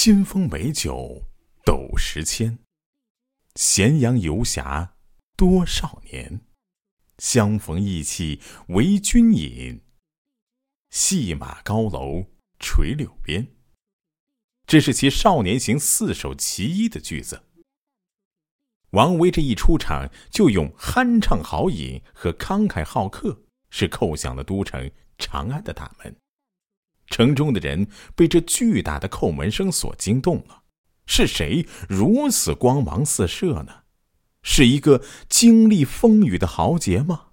新丰美酒斗十千，咸阳游侠多少年。相逢意气为君饮，戏马高楼垂柳边。这是其《少年行》四首其一的句子。王维这一出场就用酣畅豪饮和慷慨好客，是叩响了都城长安的大门。城中的人被这巨大的叩门声所惊动了。是谁如此光芒四射呢？是一个经历风雨的豪杰吗？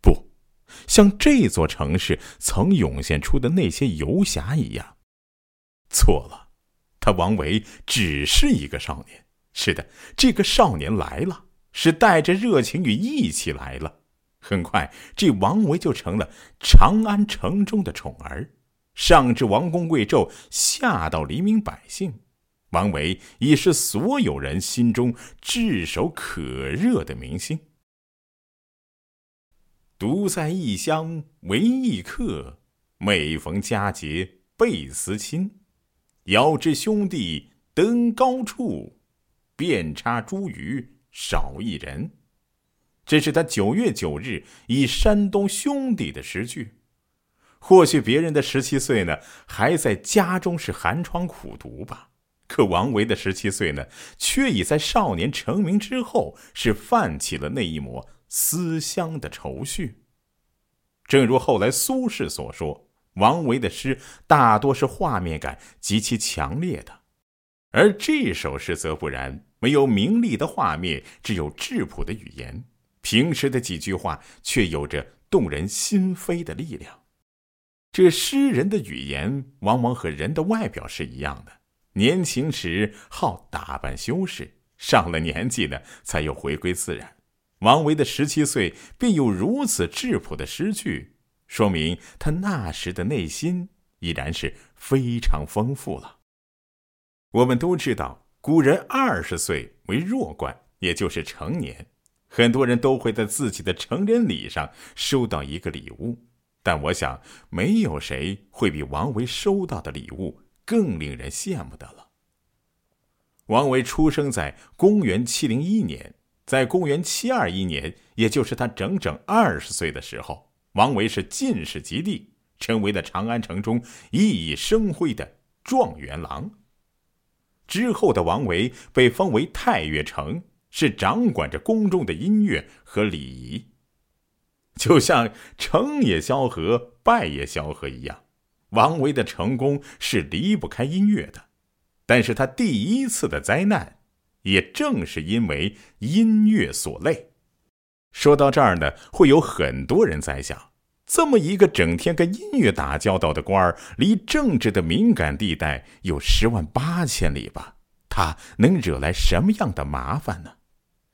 不，像这座城市曾涌现出的那些游侠一样。错了，他王维只是一个少年。是的，这个少年来了，是带着热情与义气来了。很快，这王维就成了长安城中的宠儿。上至王公贵胄，下到黎民百姓，王维已是所有人心中炙手可热的明星。独在异乡为异客，每逢佳节倍思亲。遥知兄弟登高处，遍插茱萸少一人。这是他九月九日以山东兄弟的诗句。或许别人的十七岁呢，还在家中是寒窗苦读吧。可王维的十七岁呢，却已在少年成名之后，是泛起了那一抹思乡的愁绪。正如后来苏轼所说，王维的诗大多是画面感极其强烈的，而这首诗则不然，没有明丽的画面，只有质朴的语言。平时的几句话，却有着动人心扉的力量。这诗人的语言往往和人的外表是一样的，年轻时好打扮修饰，上了年纪呢，才又回归自然。王维的十七岁便有如此质朴的诗句，说明他那时的内心已然是非常丰富了。我们都知道，古人二十岁为弱冠，也就是成年，很多人都会在自己的成人礼上收到一个礼物。但我想，没有谁会比王维收到的礼物更令人羡慕的了。王维出生在公元七零一年，在公元七二一年，也就是他整整二十岁的时候，王维是进士及第，成为了长安城中熠熠生辉的状元郎。之后的王维被封为太岳丞，是掌管着宫中的音乐和礼仪。就像成也萧何，败也萧何一样，王维的成功是离不开音乐的。但是他第一次的灾难，也正是因为音乐所累。说到这儿呢，会有很多人在想：这么一个整天跟音乐打交道的官儿，离政治的敏感地带有十万八千里吧？他能惹来什么样的麻烦呢？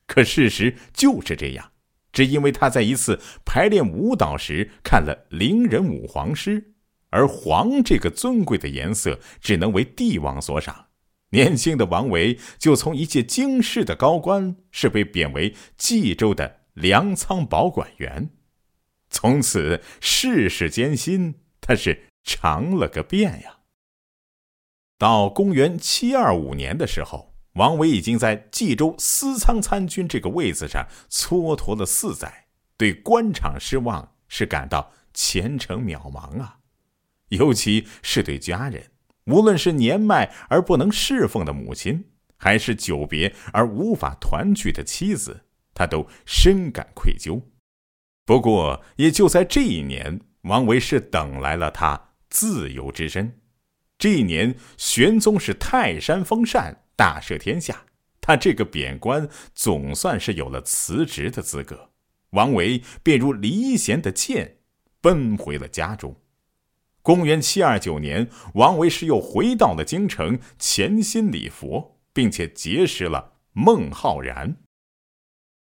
可事实就是这样。只因为他在一次排练舞蹈时看了伶人舞黄师，而黄这个尊贵的颜色只能为帝王所赏。年轻的王维就从一介经世的高官，是被贬为冀州的粮仓保管员，从此世事艰辛，他是尝了个遍呀。到公元七二五年的时候。王维已经在冀州司仓参军这个位子上蹉跎了四载，对官场失望，是感到前程渺茫啊！尤其是对家人，无论是年迈而不能侍奉的母亲，还是久别而无法团聚的妻子，他都深感愧疚。不过，也就在这一年，王维是等来了他自由之身。这一年，玄宗是泰山封禅。大赦天下，他这个贬官总算是有了辞职的资格。王维便如离弦的箭，奔回了家中。公元七二九年，王维是又回到了京城，潜心礼佛，并且结识了孟浩然。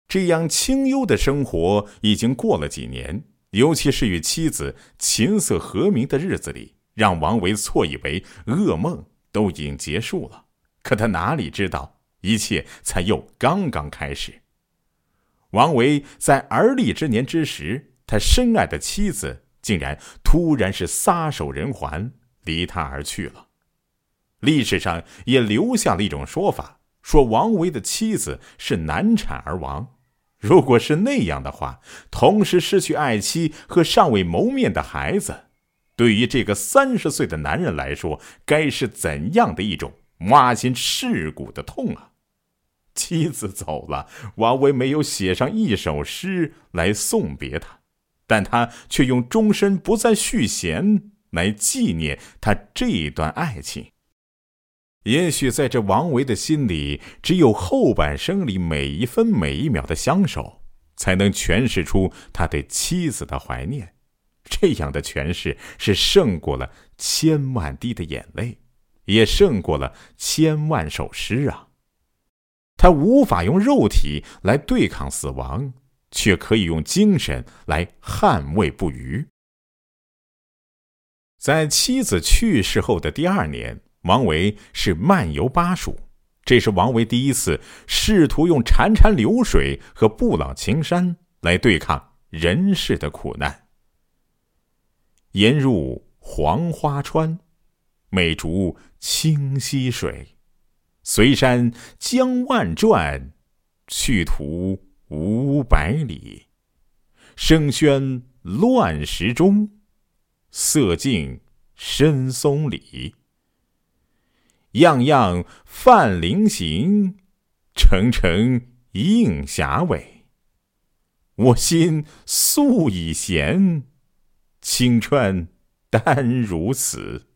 这样清幽的生活已经过了几年，尤其是与妻子琴瑟和鸣的日子里，让王维错以为噩梦都已经结束了。可他哪里知道，一切才又刚刚开始。王维在而立之年之时，他深爱的妻子竟然突然是撒手人寰，离他而去了。历史上也留下了一种说法，说王维的妻子是难产而亡。如果是那样的话，同时失去爱妻和尚未谋面的孩子，对于这个三十岁的男人来说，该是怎样的一种挖心蚀骨的痛啊！妻子走了，王维没有写上一首诗来送别他，但他却用终身不再续弦来纪念他这段爱情。也许在这王维的心里，只有后半生里每一分每一秒的相守，才能诠释出他对妻子的怀念。这样的诠释是胜过了千万滴的眼泪，也胜过了千万首诗啊！他无法用肉体来对抗死亡，却可以用精神来捍卫不渝。在妻子去世后的第二年。王维是漫游巴蜀，这是王维第一次试图用潺潺流水和不老青山来对抗人世的苦难。沿入黄花川，美竹清溪水，随山江万转，去途五百里。声喧乱石中，色静深松里。样样泛菱形，澄澄映霞尾。我心素已闲，清川单如此。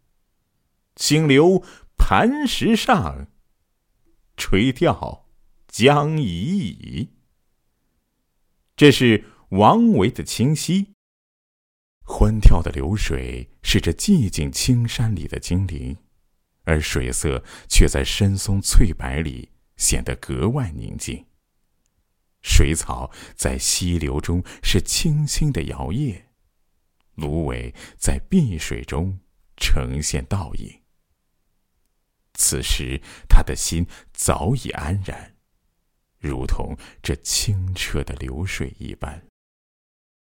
清流磐石上，垂钓将已矣。这是王维的清溪。欢跳的流水是这寂静青山里的精灵。而水色却在深松翠柏里显得格外宁静。水草在溪流中是轻轻的摇曳，芦苇在碧水中呈现倒影。此时他的心早已安然，如同这清澈的流水一般。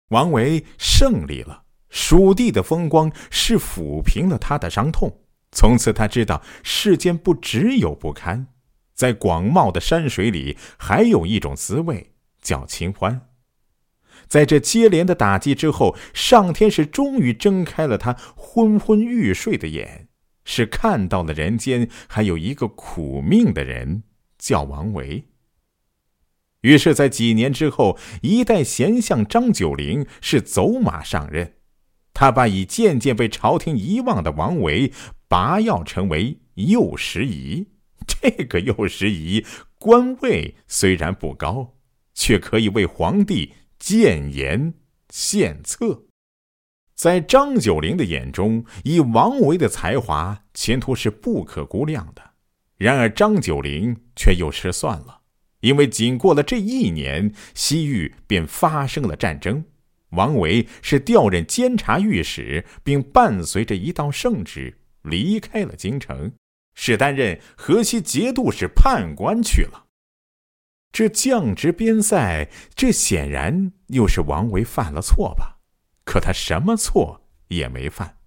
王维胜利了，蜀地的风光是抚平了他的伤痛。从此，他知道世间不只有不堪，在广袤的山水里，还有一种滋味叫清欢。在这接连的打击之后，上天是终于睁开了他昏昏欲睡的眼，是看到了人间还有一个苦命的人，叫王维。于是，在几年之后，一代贤相张九龄是走马上任，他把已渐渐被朝廷遗忘的王维。拔要成为右拾遗，这个右拾遗官位虽然不高，却可以为皇帝谏言献策。在张九龄的眼中，以王维的才华，前途是不可估量的。然而张九龄却又失算了，因为仅过了这一年，西域便发生了战争，王维是调任监察御史，并伴随着一道圣旨。离开了京城，是担任河西节度使判官去了。这降职边塞，这显然又是王维犯了错吧？可他什么错也没犯，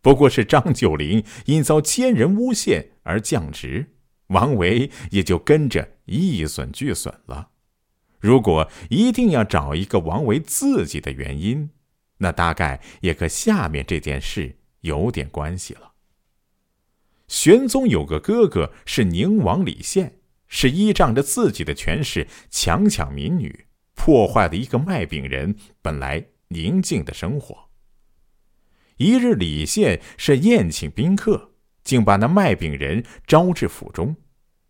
不过是张九龄因遭奸人诬陷而降职，王维也就跟着一损俱损了。如果一定要找一个王维自己的原因，那大概也和下面这件事有点关系了。玄宗有个哥哥是宁王李宪，是依仗着自己的权势强抢民女，破坏了一个卖饼人本来宁静的生活。一日，李宪是宴请宾客，竟把那卖饼人招至府中，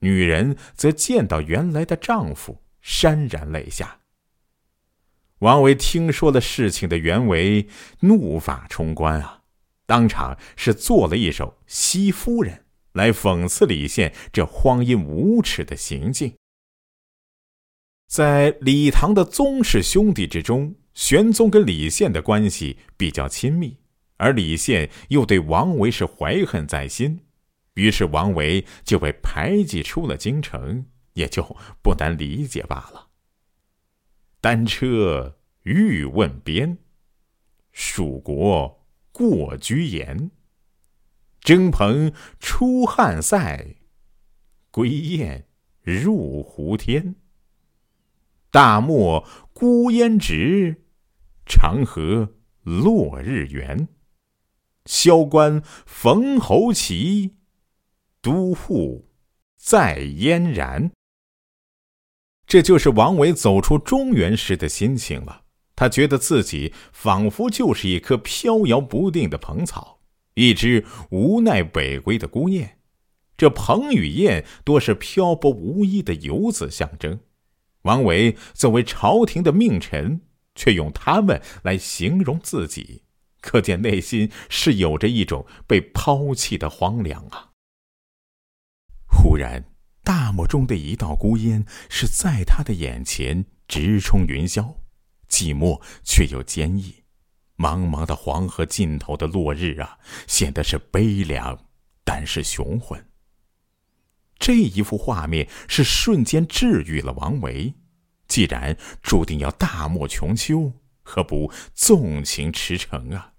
女人则见到原来的丈夫，潸然泪下。王维听说了事情的原委，怒发冲冠啊！当场是做了一首《西夫人》，来讽刺李宪这荒淫无耻的行径。在李唐的宗室兄弟之中，玄宗跟李宪的关系比较亲密，而李宪又对王维是怀恨在心，于是王维就被排挤出了京城，也就不难理解罢了。单车欲问边，蜀国。过居延，征蓬出汉塞，归雁入胡天。大漠孤烟直，长河落日圆。萧关逢侯骑，都护在燕然。这就是王维走出中原时的心情了。他觉得自己仿佛就是一棵飘摇不定的蓬草，一只无奈北归的孤雁。这蓬与雁多是漂泊无依的游子象征。王维作为朝廷的命臣，却用他们来形容自己，可见内心是有着一种被抛弃的荒凉啊！忽然，大漠中的一道孤烟是在他的眼前直冲云霄。寂寞却又坚毅，茫茫的黄河尽头的落日啊，显得是悲凉，但是雄浑。这一幅画面是瞬间治愈了王维。既然注定要大漠穷秋，何不纵情驰骋啊？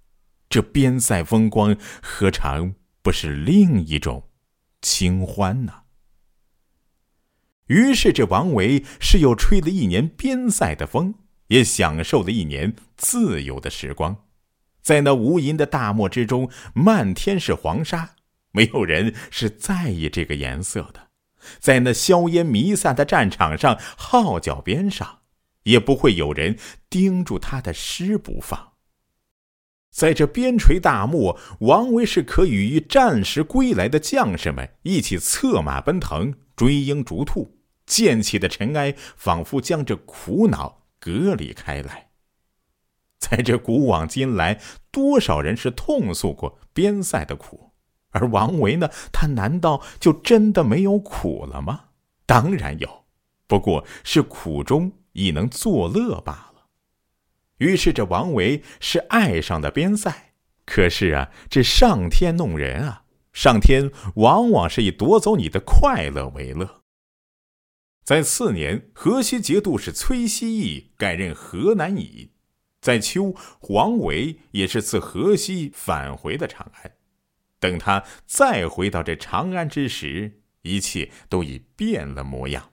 这边塞风光，何尝不是另一种清欢呢？于是，这王维是又吹了一年边塞的风。也享受了一年自由的时光，在那无垠的大漠之中，漫天是黄沙，没有人是在意这个颜色的；在那硝烟弥散的战场上，号角边上，也不会有人盯住他的诗不放。在这边陲大漠，王维是可与战时归来的将士们一起策马奔腾，追鹰逐兔，溅起的尘埃仿佛将这苦恼。隔离开来，在这古往今来，多少人是痛诉过边塞的苦，而王维呢？他难道就真的没有苦了吗？当然有，不过是苦中亦能作乐罢了。于是这王维是爱上了边塞，可是啊，这上天弄人啊，上天往往是以夺走你的快乐为乐。在次年，河西节度使崔希义改任河南尹。在秋，王维也是自河西返回的长安。等他再回到这长安之时，一切都已变了模样。